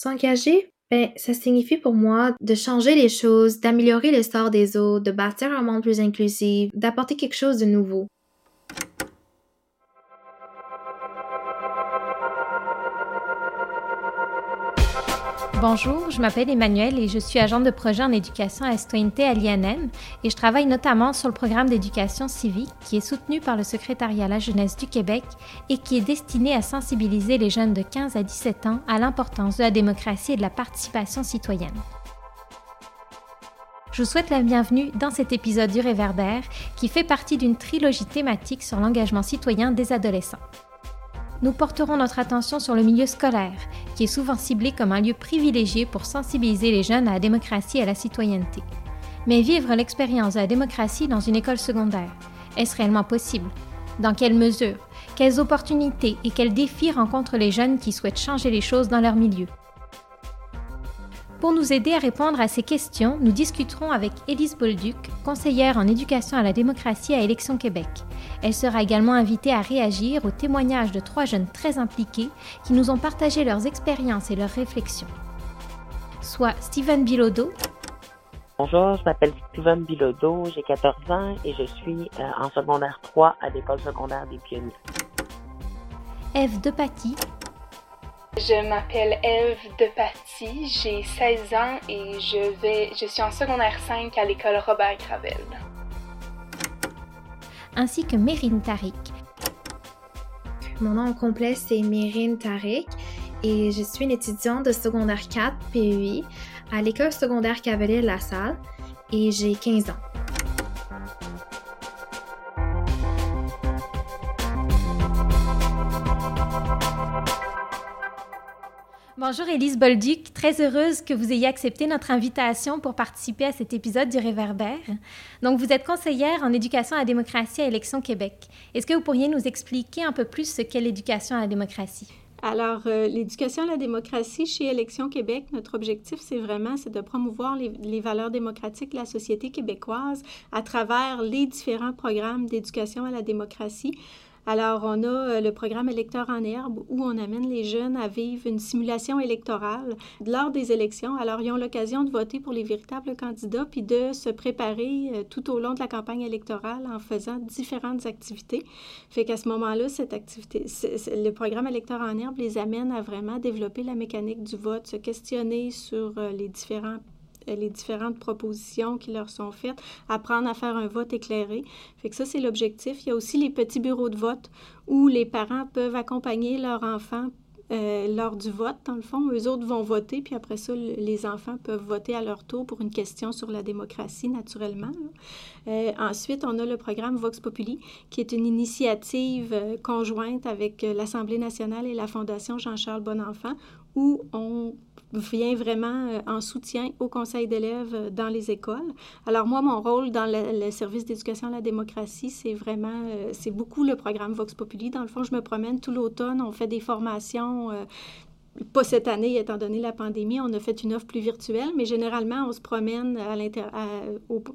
S'engager, ben, ça signifie pour moi de changer les choses, d'améliorer le sort des autres, de bâtir un monde plus inclusif, d'apporter quelque chose de nouveau. Bonjour, je m'appelle Emmanuel et je suis agente de projet en éducation à citoyenneté à l'INM et je travaille notamment sur le programme d'éducation civique qui est soutenu par le secrétariat à la jeunesse du Québec et qui est destiné à sensibiliser les jeunes de 15 à 17 ans à l'importance de la démocratie et de la participation citoyenne. Je vous souhaite la bienvenue dans cet épisode du Réverbère qui fait partie d'une trilogie thématique sur l'engagement citoyen des adolescents nous porterons notre attention sur le milieu scolaire, qui est souvent ciblé comme un lieu privilégié pour sensibiliser les jeunes à la démocratie et à la citoyenneté. Mais vivre l'expérience de la démocratie dans une école secondaire, est-ce réellement possible? Dans quelle mesure? Quelles opportunités et quels défis rencontrent les jeunes qui souhaitent changer les choses dans leur milieu? Pour nous aider à répondre à ces questions, nous discuterons avec Élise Bolduc, conseillère en éducation à la démocratie à Élections Québec. Elle sera également invitée à réagir aux témoignages de trois jeunes très impliqués qui nous ont partagé leurs expériences et leurs réflexions. Soit Steven Bilodeau. Bonjour, je m'appelle Steven Bilodeau, j'ai 14 ans et je suis euh, en secondaire 3 à l'école secondaire des Pionniers. Eve Depaty. Je m'appelle Eve Depaty, j'ai 16 ans et je, vais, je suis en secondaire 5 à l'école Robert Gravel. Ainsi que Mérine Tariq. Mon nom complet c'est Mérine Tariq et je suis une étudiante de secondaire 4 PEI à l'école secondaire Cavalier de la Salle et j'ai 15 ans. Bonjour Élise Bolduc, très heureuse que vous ayez accepté notre invitation pour participer à cet épisode du Réverbère. Donc vous êtes conseillère en éducation à la démocratie à Élections Québec. Est-ce que vous pourriez nous expliquer un peu plus ce qu'est l'éducation à la démocratie? Alors, euh, l'éducation à la démocratie chez Élections Québec, notre objectif, c'est vraiment c'est de promouvoir les, les, valeurs démocratiques de la société québécoise à travers les différents programmes d'éducation à la démocratie. Alors, on a euh, le programme Électeurs en herbe où on amène les jeunes à vivre une simulation électorale lors des élections. Alors, ils ont l'occasion de voter pour les véritables candidats puis de se préparer euh, tout au long de la campagne électorale en faisant différentes activités. Fait qu'à ce moment-là, cette activité, le programme Électeurs en herbe les amène à vraiment développer la mécanique du vote, se questionner sur euh, les différents les différentes propositions qui leur sont faites, apprendre à faire un vote éclairé. Fait que ça, c'est l'objectif. Il y a aussi les petits bureaux de vote où les parents peuvent accompagner leur enfant euh, lors du vote, dans le fond. Eux autres vont voter, puis après ça, les enfants peuvent voter à leur tour pour une question sur la démocratie, naturellement. Euh, ensuite, on a le programme Vox Populi, qui est une initiative conjointe avec l'Assemblée nationale et la Fondation Jean-Charles Bonenfant, où on vient vraiment euh, en soutien au conseil d'élèves euh, dans les écoles. Alors moi, mon rôle dans le, service d'éducation à la démocratie, c'est vraiment, euh, c'est beaucoup le programme Vox Populi. Dans le fond, je me promène tout l'automne, on fait des formations pas cette année, étant donné la pandémie, on a fait une offre plus virtuelle, mais généralement, on se promène à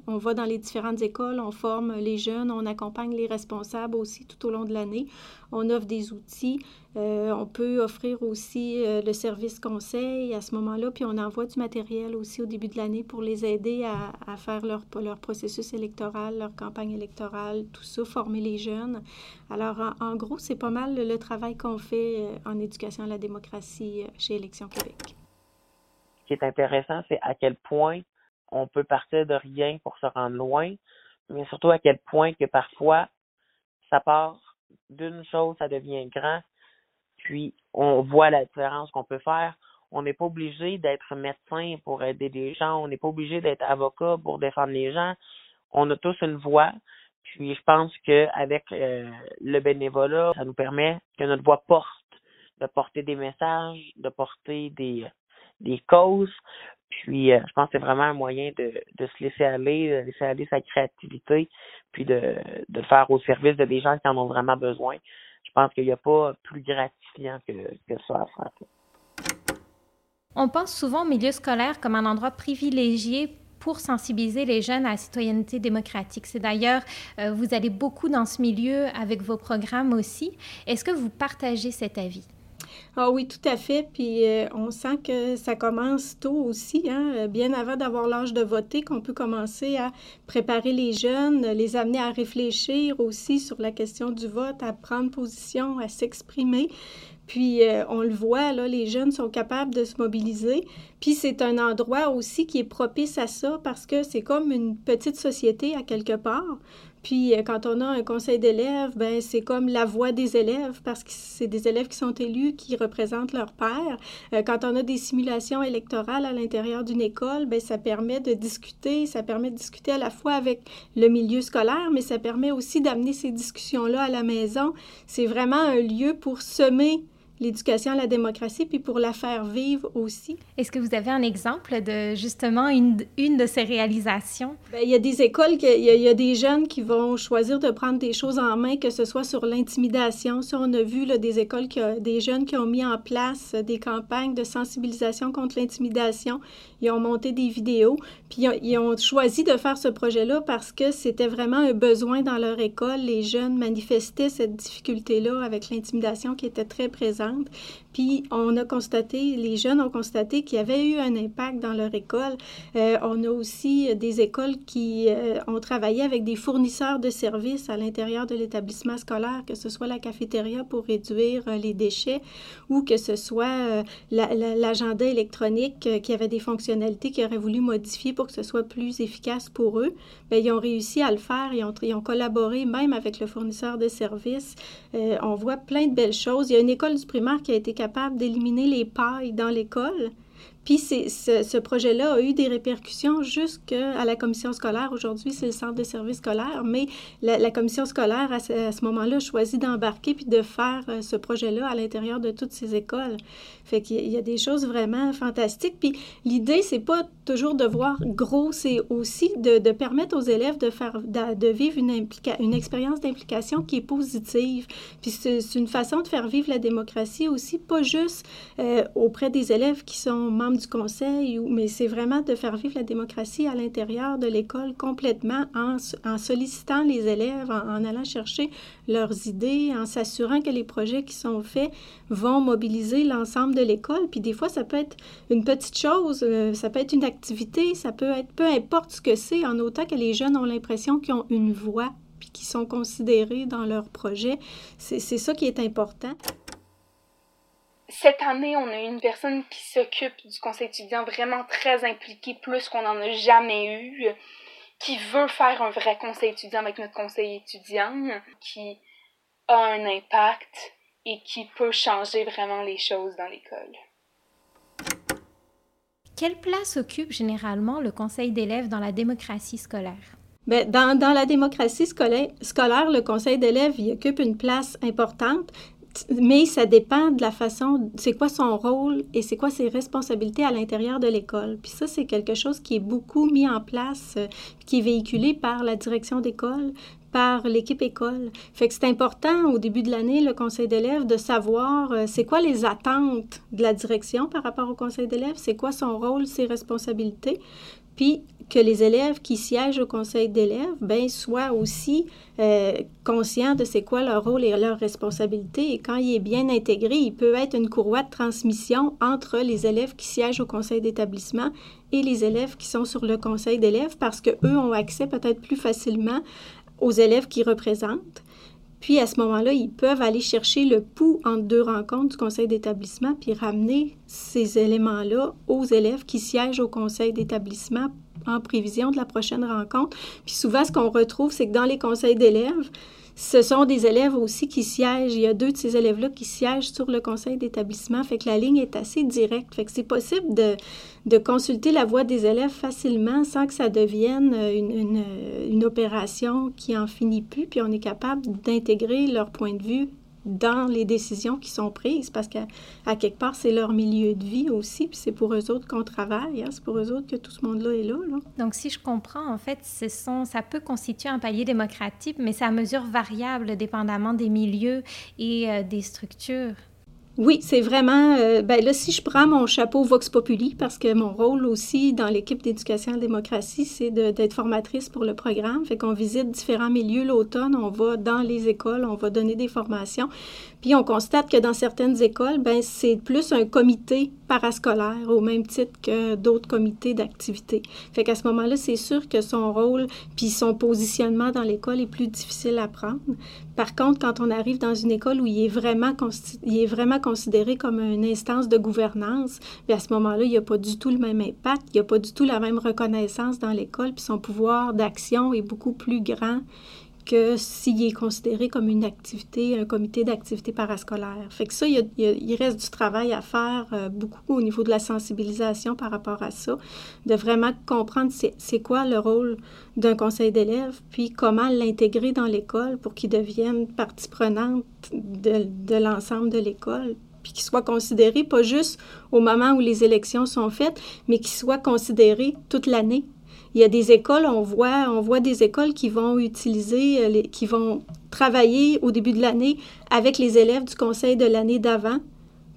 on va dans les différentes écoles, on forme les jeunes, on accompagne les responsables aussi tout au long de l'année. On offre des outils. Euh, on peut offrir aussi euh, le service conseil à ce moment-là, puis on envoie du matériel aussi au début de l'année pour les aider à, faire leur, leur processus électoral, leur campagne électorale, tout ça, former les jeunes. Alors, en, gros, c'est pas mal le, travail qu'on fait euh, en éducation à la démocratie chez Élections Québec. Ce qui est intéressant, c'est à quel point on peut partir de rien pour se rendre loin, mais surtout à quel point que parfois, ça part d'une chose, ça devient grand, puis on voit la différence qu'on peut faire. On n'est pas obligé d'être médecin pour aider les gens, on n'est pas obligé d'être avocat pour défendre les gens. On a tous une voix. Puis je pense qu'avec euh, le bénévolat, ça nous permet que notre voix porte, de porter des messages, de porter des, des causes. Puis euh, je pense que c'est vraiment un moyen de, de se laisser aller, de laisser aller sa créativité, puis de, de le faire au service de des gens qui en ont vraiment besoin pense qu'il n'y a pas plus gratifiant que, que ça à faire. On pense souvent au milieu scolaire comme un endroit privilégié pour sensibiliser les jeunes à la citoyenneté démocratique. C'est d'ailleurs, euh, vous allez beaucoup dans ce milieu avec vos programmes aussi. Est-ce que vous partagez cet avis? Ah oui, tout à fait. Puis euh, on sent que ça commence tôt aussi, hein, bien avant d'avoir l'âge de voter, qu'on peut commencer à préparer les jeunes, les amener à réfléchir aussi sur la question du vote, à prendre position, à s'exprimer. Puis euh, on le voit, là, les jeunes sont capables de se mobiliser. Puis c'est un endroit aussi qui est propice à ça parce que c'est comme une petite société à quelque part. Puis euh, quand on a un conseil d'élèves, ben c'est comme la voix des élèves parce que c'est des élèves qui sont élus qui représentent leur père. Euh, quand on a des simulations électorales à l'intérieur d'une école, ben ça permet de discuter, ça permet de discuter à la fois avec le milieu scolaire, mais ça permet aussi d'amener ces discussions-là à la maison. C'est vraiment un lieu pour semer l'éducation à la démocratie, puis pour la faire vivre aussi. Est-ce que vous avez un exemple de justement une, une de ces réalisations? Bien, il y a des écoles, il y, a, il y, a des jeunes qui vont choisir de prendre des choses en main, que ce soit sur l'intimidation. Ça, on a vu là, des écoles, qui des jeunes qui ont mis en place des campagnes de sensibilisation contre l'intimidation. Ils ont monté des vidéos, puis ils ont choisi de faire ce projet-là parce que c'était vraiment un besoin dans leur école. Les jeunes manifestaient cette difficulté-là avec l'intimidation qui était très présente. jump Puis on a constaté, les jeunes ont constaté qu'il y avait eu un impact dans leur école. Euh, on a aussi des écoles qui euh, ont travaillé avec des fournisseurs de services à l'intérieur de l'établissement scolaire, que ce soit la cafétéria pour réduire euh, les déchets ou que ce soit l'agenda électronique qui avait des fonctionnalités qu'ils auraient voulu modifier pour que ce soit plus efficace pour eux. Bien, ils ont réussi à le faire. Ils ont, ils ont collaboré même avec le fournisseur de services. on voit plein de belles choses. Il y a une école du primaire qui a été d'éliminer les pailles dans l'école? Puis ce, projet-là a eu des répercussions jusqu'à la commission scolaire. Aujourd'hui, c'est le centre de services scolaires, mais la, commission scolaire, à ce, moment-là, a choisi d'embarquer puis de faire euh, ce projet-là à l'intérieur de toutes ces écoles. Fait qu'il y a des choses vraiment fantastiques. Puis l'idée, c'est pas toujours de voir gros, c'est aussi de, permettre aux élèves de, faire, de, vivre une, une expérience d'implication qui est positive. Puis c'est une façon de faire vivre la démocratie aussi, pas juste euh, auprès des élèves qui sont membres du conseil, mais c'est vraiment de faire vivre la démocratie à l'intérieur de l'école complètement en, sollicitant les élèves, en, allant chercher leurs idées, en s'assurant que les projets qui sont faits vont mobiliser l'ensemble de l'école. Puis des fois, ça peut être une petite chose, euh, ça peut être une activité, ça peut être peu importe ce que c'est, en autant que les jeunes ont l'impression qu'ils ont une voix puis qu'ils sont considérés dans leur projet. C'est ça qui est important. Cette année, on a une personne qui s'occupe du conseil étudiant vraiment très impliquée, plus qu'on n'en a jamais eu, qui veut faire un vrai conseil étudiant avec notre conseil étudiant, qui a un impact et qui peut changer vraiment les choses dans l'école. Quelle place occupe généralement le conseil d'élèves dans la démocratie scolaire? Bien, dans, dans, la démocratie scolaire, scolaire le conseil d'élèves y occupe une place importante mais ça dépend de la façon, c'est quoi son rôle et c'est quoi ses responsabilités à l'intérieur de l'école. Puis ça, c'est quelque chose qui est beaucoup mis en place, euh, qui est véhiculé par la direction d'école, par l'équipe école. Fait que c'est important au début de l'année, le conseil d'élèves, de savoir euh, c'est quoi les attentes de la direction par rapport au conseil d'élèves, c'est quoi son rôle, ses responsabilités. Puis que les élèves qui siègent au conseil d'élèves ben, soient aussi euh, conscients de c'est quoi leur rôle et leur responsabilité. Et quand il est bien intégré, il peut être une courroie de transmission entre les élèves qui siègent au conseil d'établissement et les élèves qui sont sur le conseil d'élèves parce qu'eux ont accès peut-être plus facilement aux élèves qu'ils représentent. Puis à ce moment-là, ils peuvent aller chercher le pouls entre deux rencontres du conseil d'établissement puis ramener ces éléments-là aux élèves qui siègent au conseil d'établissement en prévision de la prochaine rencontre. Puis souvent, ce qu'on retrouve, c'est que dans les conseils d'élèves, ce sont des élèves aussi qui siègent. Il y a deux de ces élèves-là qui siègent sur le conseil d'établissement. Fait que la ligne est assez directe. Fait que c'est possible de, de, consulter la voix des élèves facilement sans que ça devienne une, une, une opération qui en finit plus. Puis on est capable d'intégrer leur point de vue dans les décisions qui sont prises parce qu'à à quelque part, c'est leur milieu de vie aussi, puis c'est pour eux autres qu'on travaille, hein, c'est pour eux autres que tout ce monde-là est là, Donc, si je comprends, en fait, ce ça peut constituer un palier démocratique, mais c'est à mesure variable dépendamment des milieux et euh, des structures. Oui, c'est vraiment. Euh, ben là, si je prends mon chapeau Vox Populi, parce que mon rôle aussi dans l'équipe d'éducation à la démocratie, c'est d'être formatrice pour le programme. Fait qu'on visite différents milieux l'automne, on va dans les écoles, on va donner des formations. Puis on constate que dans certaines écoles, ben c'est plus un comité parascolaire au même titre que d'autres comités d'activité. Fait qu'à ce moment-là, c'est sûr que son rôle puis son positionnement dans l'école est plus difficile à prendre. Par contre, quand on arrive dans une école où il est vraiment, il est vraiment considéré comme une instance de gouvernance, bien à ce moment-là, il n'y a pas du tout le même impact, il n'y a pas du tout la même reconnaissance dans l'école, puis son pouvoir d'action est beaucoup plus grand que s'il est considéré comme une activité, un comité d'activité parascolaire. Fait que ça, il, reste du travail à faire euh, beaucoup au niveau de la sensibilisation par rapport à ça, de vraiment comprendre c'est quoi le rôle d'un conseil d'élèves, puis comment l'intégrer dans l'école pour qu'il devienne partie prenante de l'ensemble de l'école, puis qu'il soit considéré pas juste au moment où les élections sont faites, mais qu'il soit considéré toute l'année il y a des écoles, on voit, on voit des écoles qui vont utiliser, euh, qui vont travailler au début de l'année avec les élèves du conseil de l'année d'avant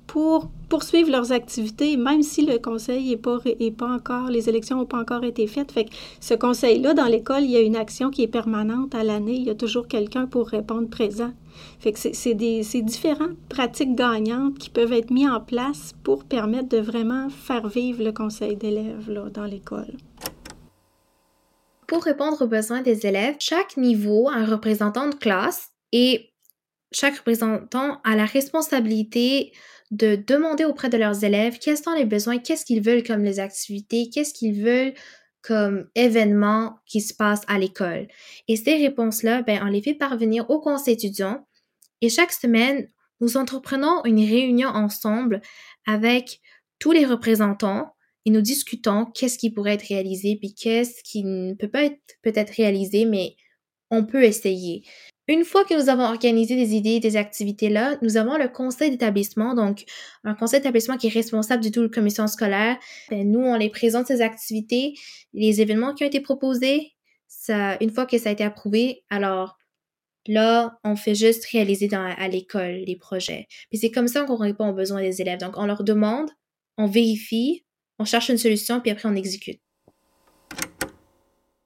pour poursuivre leurs activités, même si le conseil n'est pas, encore, les élections n'ont pas encore été faites. Fait que ce conseil-là, dans l'école, il y a une action qui est permanente à l'année. Il y a toujours quelqu'un pour répondre présent. Fait que c'est des, différentes pratiques gagnantes qui peuvent être mises en place pour permettre de vraiment faire vivre le conseil d'élèves dans l'école. Pour répondre aux besoins des élèves, chaque niveau a un représentant de classe et chaque représentant a la responsabilité de demander auprès de leurs élèves quels sont les besoins, qu'est-ce qu'ils veulent comme les activités, qu'est-ce qu'ils veulent comme événements qui se passent à l'école. Et ces réponses-là, ben, on les fait parvenir au conseil étudiant et chaque semaine, nous entreprenons une réunion ensemble avec tous les représentants et nous discutons qu'est-ce qui pourrait être réalisé, puis qu'est-ce qui ne peut pas être peut-être réalisé, mais on peut essayer. Une fois que nous avons organisé des idées, des activités là, nous avons le conseil d'établissement, donc un conseil d'établissement qui est responsable du tout la commission scolaire. Ben, nous, on les présente ces activités, les événements qui ont été proposés. Ça, une fois que ça a été approuvé, alors là, on fait juste réaliser à l'école les projets. Puis c'est comme ça qu'on répond aux besoins des élèves. Donc, on leur demande, on vérifie, on cherche une solution, puis après on exécute.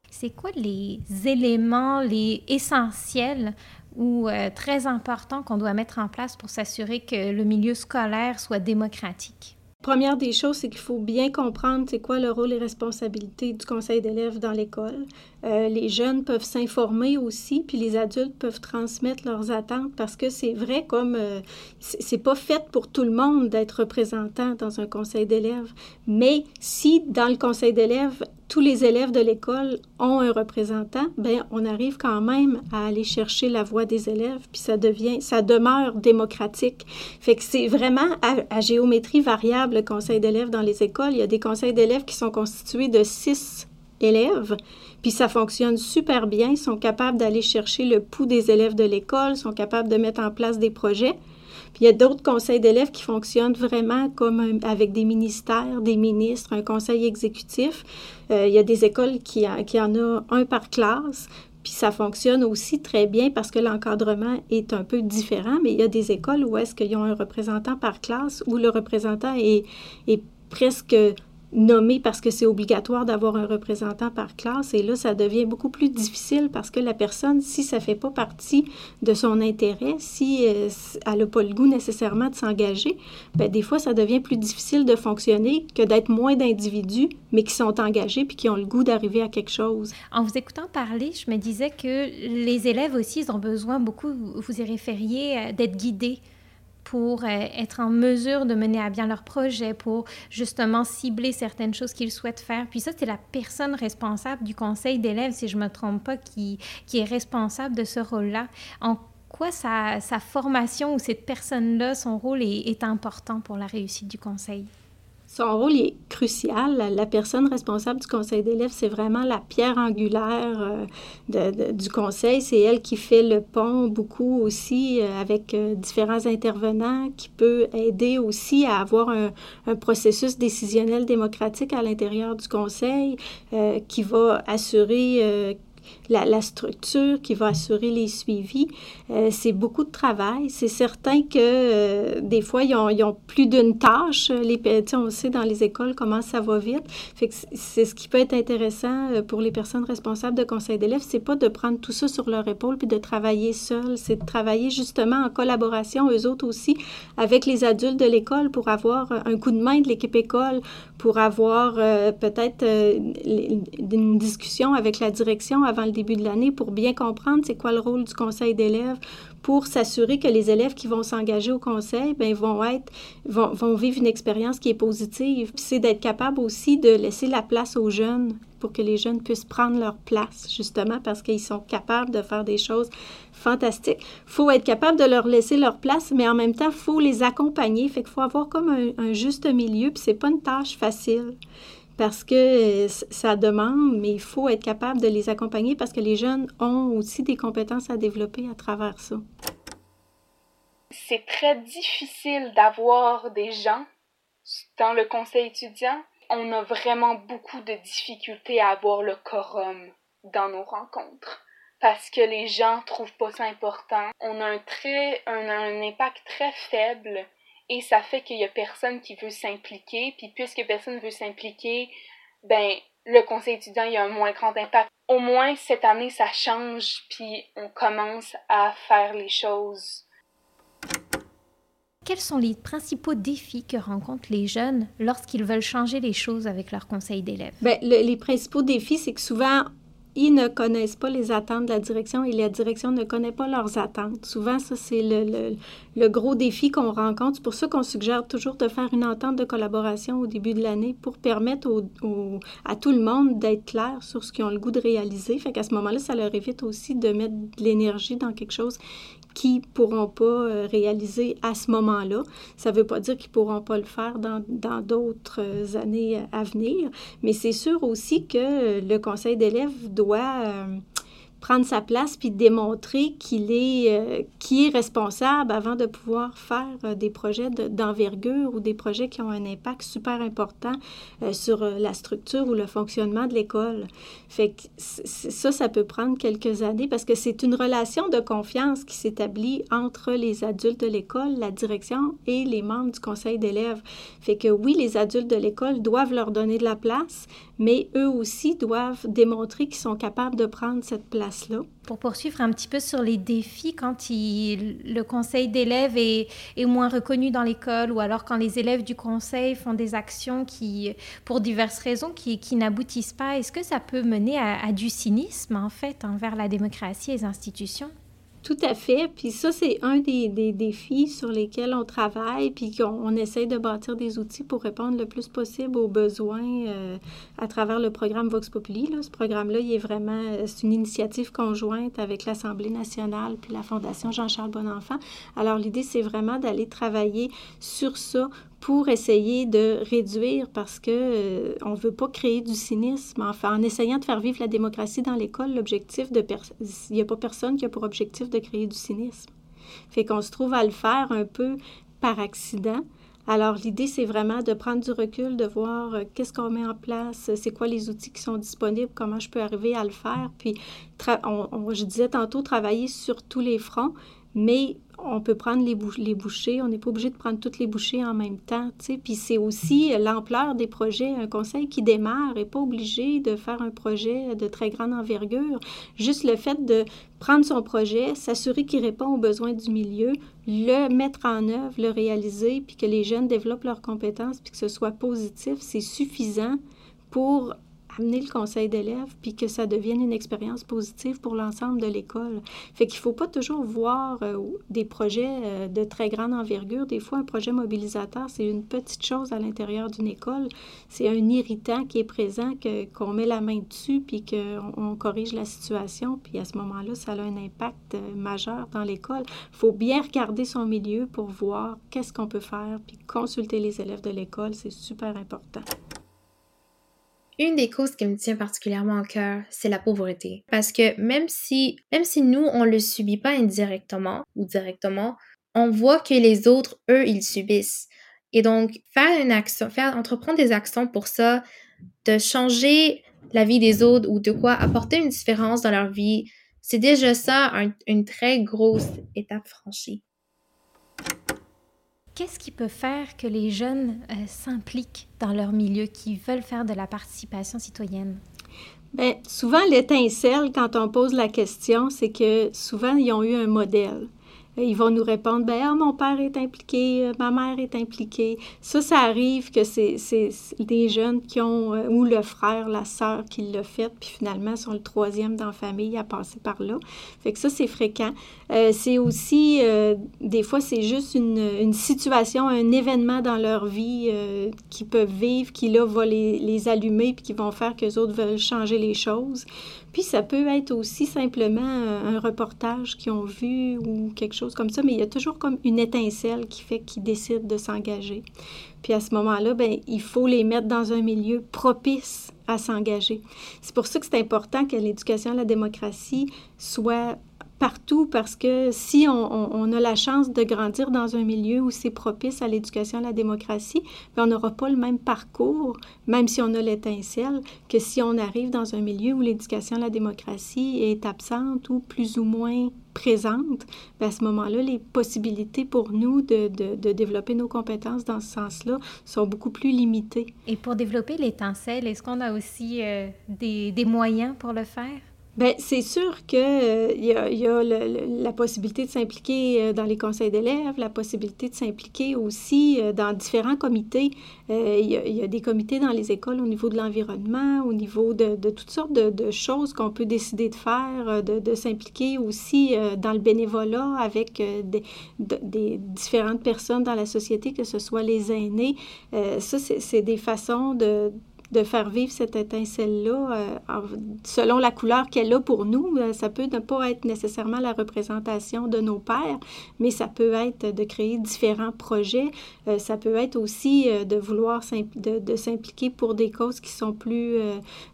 C'est quoi les éléments, les essentiels ou euh, très importants qu'on doit mettre en place pour s'assurer que le milieu scolaire soit démocratique? Première des choses, c'est qu'il faut bien comprendre c'est quoi le rôle et responsabilités du conseil d'élèves dans l'école. Euh, les jeunes peuvent s'informer aussi, puis les adultes peuvent transmettre leurs attentes parce que c'est vrai comme euh, c'est pas fait pour tout le monde d'être représentant dans un conseil d'élèves. Mais si dans le conseil d'élèves tous les élèves de l'école ont un représentant, ben on arrive quand même à aller chercher la voix des élèves, puis ça devient, ça demeure démocratique. Fait que c'est vraiment à, à, géométrie variable le conseil d'élèves dans les écoles. Il y a des conseils d'élèves qui sont constitués de six élèves, puis ça fonctionne super bien. Ils sont capables d'aller chercher le pouls des élèves de l'école, sont capables de mettre en place des projets. Puis il y a d'autres conseils d'élèves qui fonctionnent vraiment comme avec des ministères, des ministres, un conseil exécutif. Euh, il y a des écoles qui, en ont un par classe. Puis ça fonctionne aussi très bien parce que l'encadrement est un peu différent, mais il y a des écoles où est-ce qu'ils ont un représentant par classe, où le représentant est presque nommé parce que c'est obligatoire d'avoir un représentant par classe. Et là, ça devient beaucoup plus difficile parce que la personne, si ça ne fait pas partie de son intérêt, si euh, elle n'a pas le goût nécessairement de s'engager, bien, des fois, ça devient plus difficile de fonctionner que d'être moins d'individus, mais qui sont engagés puis qui ont le goût d'arriver à quelque chose. En vous écoutant parler, je me disais que les élèves aussi, ils ont besoin beaucoup, vous y référiez, euh, d'être guidés pour euh, être en mesure de mener à bien leur projet, pour justement cibler certaines choses qu'ils souhaitent faire. Puis ça, c'est la personne responsable du conseil d'élèves, si je ne me trompe pas, qui, est responsable de ce rôle-là. En quoi sa, formation ou cette personne-là, son rôle est important pour la réussite du conseil? Son rôle est crucial. La, personne responsable du conseil d'élèves, c'est vraiment la pierre angulaire euh, du conseil. C'est elle qui fait le pont beaucoup aussi euh, avec euh, différents intervenants, qui peut aider aussi à avoir un, un processus décisionnel démocratique à l'intérieur du conseil, qui va assurer la, structure qui va assurer les suivis. Euh, c'est beaucoup de travail. C'est certain que euh, des fois, ils ont, plus d'une tâche. Les, on sait dans les écoles comment ça va vite. C'est ce qui peut être intéressant euh, pour les personnes responsables de conseil d'élèves, c'est pas de prendre tout ça sur leur épaule puis de travailler seul. C'est de travailler justement en collaboration, eux autres aussi, avec les adultes de l'école pour avoir un coup de main de l'équipe école, pour avoir peut-être une discussion avec la direction avant le début de l'année pour bien comprendre c'est quoi le rôle du conseil d'élèves, pour s'assurer que les élèves qui vont s'engager au conseil ben, vont, être, vont, vont vivre une expérience qui est positive. C'est d'être capable aussi de laisser la place aux jeunes pour que les jeunes puissent prendre leur place, justement parce qu'ils sont capables de faire des choses fantastiques. Faut être capable de leur laisser leur place, mais en même temps, faut les accompagner. Fait qu'il faut avoir comme un, un juste milieu, puis c'est pas une tâche facile parce que euh, ça demande, mais il faut être capable de les accompagner parce que les jeunes ont aussi des compétences à développer à travers ça. C'est très difficile d'avoir des gens dans le conseil étudiant. On a vraiment beaucoup de difficultés à avoir le quorum dans nos rencontres parce que les gens trouvent pas ça important. On a un très un, un impact très faible et ça fait qu'il y a personne qui veut s'impliquer, puis puisque personne ne veut s'impliquer, ben le conseil étudiant il y a un moins grand impact. Au moins cette année ça change, puis on commence à faire les choses. Quels sont les principaux défis que rencontrent les jeunes lorsqu'ils veulent changer les choses avec leur conseil d'élèves? Bien, les principaux défis, c'est que souvent, ils ne connaissent pas les attentes de la direction et la direction ne connaît pas leurs attentes. Souvent, ça, c'est le, le, gros défi qu'on rencontre. C'est pour ça qu'on suggère toujours de faire une entente de collaboration au début de l'année pour permettre à tout le monde d'être clair sur ce qu'ils ont le goût de réaliser. Fait qu'à ce moment-là, ça leur évite aussi de mettre de l'énergie dans quelque chose qui pourront pas euh, réaliser à ce moment-là. Ça ne veut pas dire qu'ils pourront pas le faire dans d'autres euh, années à venir, mais c'est sûr aussi que le conseil d'élèves doit euh, prendre sa place puis démontrer qu'il est, euh, qui est responsable avant de pouvoir faire euh, des projets d'envergure ou des projets qui ont un impact super important euh, sur la structure ou le fonctionnement de l'école. Fait que ça, ça peut prendre quelques années parce que c'est une relation de confiance qui s'établit entre les adultes de l'école, la direction et les membres du conseil d'élèves. Fait que oui, les adultes de l'école doivent leur donner de la place, mais eux aussi doivent démontrer qu'ils sont capables de prendre cette Pour poursuivre un petit peu sur les défis, quand le conseil d'élèves est, moins reconnu dans l'école ou alors quand les élèves du conseil font des actions qui, pour diverses raisons, qui, n'aboutissent pas, est-ce que ça peut mener à, à, du cynisme, en fait, envers la démocratie et les institutions? Tout à fait. Puis ça, c'est un des, des, défis sur lesquels on travaille, puis qu'on on essaie de bâtir des outils pour répondre le plus possible aux besoins euh, à travers le programme Vox Populi. Là. Ce programme-là, il est vraiment, c'est une initiative conjointe avec l'Assemblée nationale puis la Fondation Jean-Charles Bonenfant. Alors l'idée, c'est vraiment d'aller travailler sur ça pour essayer de réduire parce que euh, on veut pas créer du cynisme. Enfin, en essayant de faire vivre la démocratie dans l'école, l'objectif de il n'y a pas personne qui a pour objectif de créer du cynisme. Fait qu'on se trouve à le faire un peu par accident. Alors, l'idée, c'est vraiment de prendre du recul, de voir euh, qu'est-ce qu'on met en place, c'est quoi les outils qui sont disponibles, comment je peux arriver à le faire. Puis, je disais tantôt, travailler sur tous les fronts, mais on peut prendre les, bouchées, on n'est pas obligé de prendre toutes les bouchées en même temps. Puis c'est aussi l'ampleur des projets. Un conseil qui démarre n'est pas obligé de faire un projet de très grande envergure. Juste le fait de prendre son projet, s'assurer qu'il répond aux besoins du milieu, le mettre en œuvre, le réaliser, puis que les jeunes développent leurs compétences, puis que ce soit positif, c'est suffisant pour amener le conseil d'élèves puis que ça devienne une expérience positive pour l'ensemble de l'école. Fait qu'il faut pas toujours voir euh, des projets euh, de très grande envergure. Des fois, un projet mobilisateur, c'est une petite chose à l'intérieur d'une école. C'est un irritant qui est présent, qu'on met la main dessus puis qu'on on corrige la situation. Puis à ce moment-là, ça a un impact euh, majeur dans l'école. Il faut bien regarder son milieu pour voir qu'est-ce qu'on peut faire puis consulter les élèves de l'école. C'est super important. Une des causes qui me tient particulièrement au cœur, c'est la pauvreté. Parce que même si, même si nous, on le subit pas indirectement ou directement, on voit que les autres, eux, ils subissent. Et donc, faire une action, faire, entreprendre des actions pour ça, de changer la vie des autres ou de quoi apporter une différence dans leur vie, c'est déjà ça une très grosse étape franchie. Qu'est-ce qui peut faire que les jeunes euh, s'impliquent dans leur milieu, qui veulent faire de la participation citoyenne? Bien, souvent, l'étincelle, quand on pose la question, c'est que souvent, ils ont eu un modèle. Euh, ils vont nous répondre ben ah, mon père est impliqué, euh, ma mère est impliquée. Ça, ça arrive que c'est des jeunes qui ont, euh, ou le frère, la sœur qui l'a fait, puis finalement sont le troisième dans la famille à passer par là. Fait que ça, c'est fréquent. c'est aussi, des fois, c'est juste une, une, situation, un événement dans leur vie qu'ils peuvent vivre, qui là va les, les allumer, puis qui vont faire que les autres veulent changer les choses. Puis ça peut être aussi simplement un reportage qu'ils ont vu ou quelque chose comme ça, mais il y a toujours comme une étincelle qui fait qu'ils décident de s'engager. Puis à ce moment-là, ben, il faut les mettre dans un milieu propice à s'engager. C'est pour ça que c'est important que l'éducation à la démocratie soit partout parce que si on, a la chance de grandir dans un milieu où c'est propice à l'éducation, à la démocratie, ben, on n'aura pas le même parcours, même si on a l'étincelle, que si on arrive dans un milieu où l'éducation, à la démocratie est absente ou plus ou moins présente, ben, à ce moment-là, les possibilités pour nous de, de, développer nos compétences dans ce sens-là sont beaucoup plus limitées. Et pour développer l'étincelle, est-ce qu'on a aussi euh, des, des moyens pour le faire? Bien, c'est sûr qu'il euh, y a, la possibilité de s'impliquer euh, dans les conseils d'élèves, la possibilité de s'impliquer aussi euh, dans différents comités. Il y, a des comités dans les écoles au niveau de l'environnement, au niveau de, toutes sortes de, choses qu'on peut décider de faire, de, s'impliquer aussi dans le bénévolat avec des, différentes personnes dans la société, que ce soit les aînés. ça, c'est des façons de de faire vivre cette étincelle-là euh, selon la couleur qu'elle a pour nous. Euh, ça peut ne pas être nécessairement la représentation de nos pères, mais ça peut être de créer différents projets. Euh, ça peut être aussi de vouloir de, s'impliquer pour des causes qui sont plus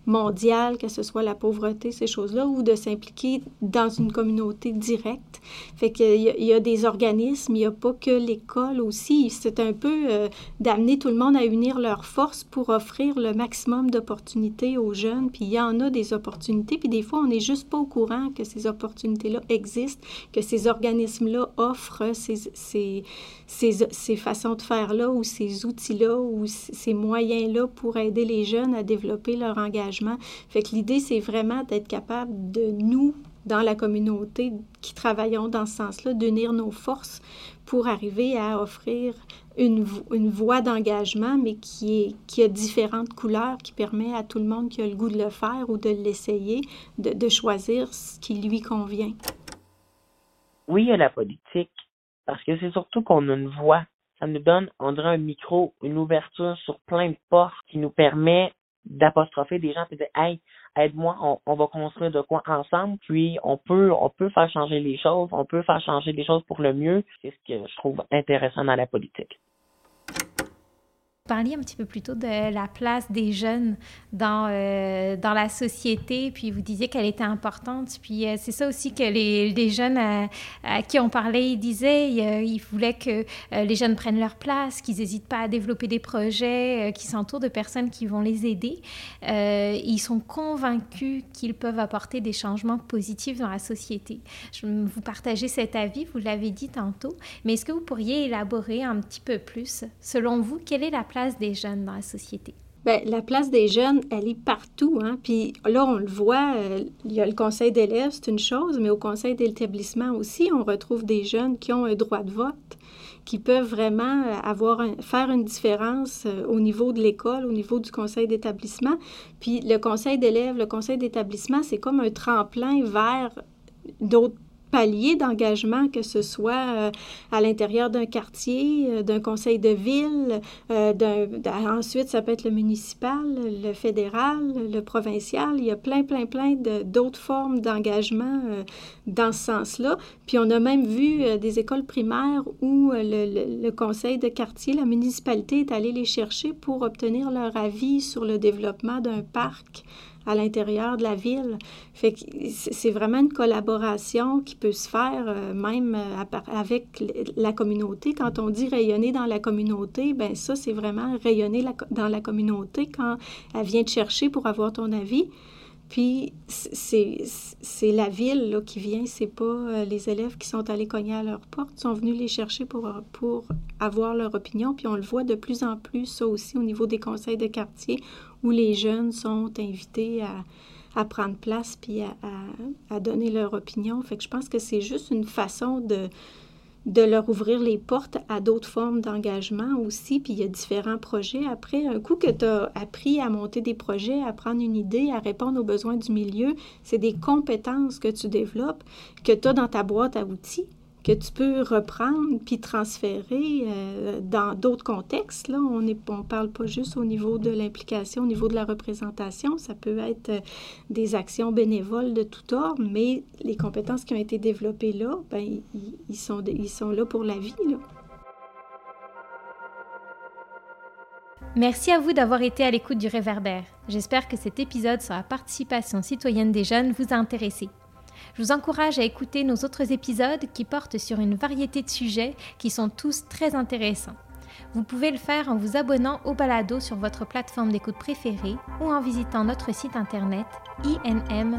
mondiales, que ce soit la pauvreté, ces choses-là, ou de s'impliquer dans une communauté directe. Fait qu'il y, y, a des organismes, il n'y a pas que l'école aussi. C'est un peu d'amener tout le monde à unir leurs forces pour offrir le maximum d'opportunités aux jeunes, puis il y en a des opportunités, puis des fois, on n'est juste pas au courant que ces opportunités-là existent, que ces organismes-là offrent ces, ces, ces, ces façons de faire-là ou ces outils-là ou ces moyens-là pour aider les jeunes à développer leur engagement. Fait que l'idée, c'est vraiment d'être capable de nous, dans la communauté qui travaillons dans ce sens-là, d'unir nos forces pour arriver à offrir une, une voie d'engagement, mais qui, est, qui a différentes couleurs, qui permet à tout le monde qui a le goût de le faire ou de l'essayer, de, de choisir ce qui lui convient. Oui, a la politique, parce que c'est surtout qu'on a une voix. Ça nous donne, on dirait, un micro, une ouverture sur plein de portes qui nous permet d'apostropher des gens et de dire Hey, aide-moi, on, va construire de quoi ensemble, puis on peut on peut faire changer les choses, on peut faire changer les choses pour le mieux. C'est ce que je trouve intéressant dans la politique parliez un petit peu plus tôt de la place des jeunes dans, euh, dans la société, puis vous disiez qu'elle était importante. Puis euh, c'est ça aussi que les, jeunes à, qui on parlait, disaient, ils, voulaient que euh, les jeunes prennent leur place, qu'ils n'hésitent pas à développer des projets, qu'ils s'entourent de personnes qui vont les aider. ils sont convaincus qu'ils peuvent apporter des changements positifs dans la société. Je vous partager cet avis, vous l'avez dit tantôt, mais est-ce que vous pourriez élaborer un petit peu plus, selon vous, quelle est la place des jeunes dans la société? Bien, la place des jeunes, elle est partout. Hein? Puis là, on le voit, euh, il y a le conseil d'élèves, c'est une chose, mais au conseil d'établissement aussi, on retrouve des jeunes qui ont un droit de vote, qui peuvent vraiment euh, avoir faire une différence euh, au niveau de l'école, au niveau du conseil d'établissement. Puis le conseil d'élèves, le conseil d'établissement, c'est comme un tremplin vers d'autres paliers d'engagement, que ce soit euh, à l'intérieur d'un quartier, euh, d'un conseil de ville, euh, ensuite ça peut être le municipal, le fédéral, le provincial. Il y a plein, plein, plein d'autres formes d'engagement dans ce sens-là. Puis on a même vu des écoles primaires où le, le, conseil de quartier, la municipalité est allé les chercher pour obtenir leur avis sur le développement d'un parc à l'intérieur de la ville. C'est vraiment une collaboration qui peut se faire euh, même euh, avec la communauté. Quand on dit rayonner dans la communauté, ben ça, c'est vraiment rayonner dans la communauté quand elle vient te chercher pour avoir ton avis. Puis c'est la ville qui vient, c'est pas euh, les élèves qui sont allés cogner à leur porte, sont venus les chercher pour avoir leur opinion. Puis on le voit de plus en plus, ça aussi au niveau des conseils de quartier, où les jeunes sont invités à, prendre place puis à, donner leur opinion. Fait que je pense que c'est juste une façon de, de leur ouvrir les portes à d'autres formes d'engagement aussi. Puis il y a différents projets. Après, un coup que tu as appris à monter des projets, à prendre une idée, à répondre aux besoins du milieu, c'est des compétences que tu développes, que tu as dans ta boîte à outils que tu peux reprendre puis transférer euh, dans d'autres contextes. On ne parle pas juste au niveau de l'implication, au niveau de la représentation. Ça peut être euh, des actions bénévoles de tout ordre, mais les compétences qui ont été développées là, ben, ils, sont, là pour la vie. Merci à vous d'avoir été à l'écoute du réverbère. J'espère que cet épisode sur la participation citoyenne des jeunes vous a intéressé. Je vous encourage à écouter nos autres épisodes qui portent sur une variété de sujets qui sont tous très intéressants. Vous pouvez le faire en vous abonnant au balado sur votre plateforme d'écoute préférée ou en visitant notre site internet inm.qc.ca.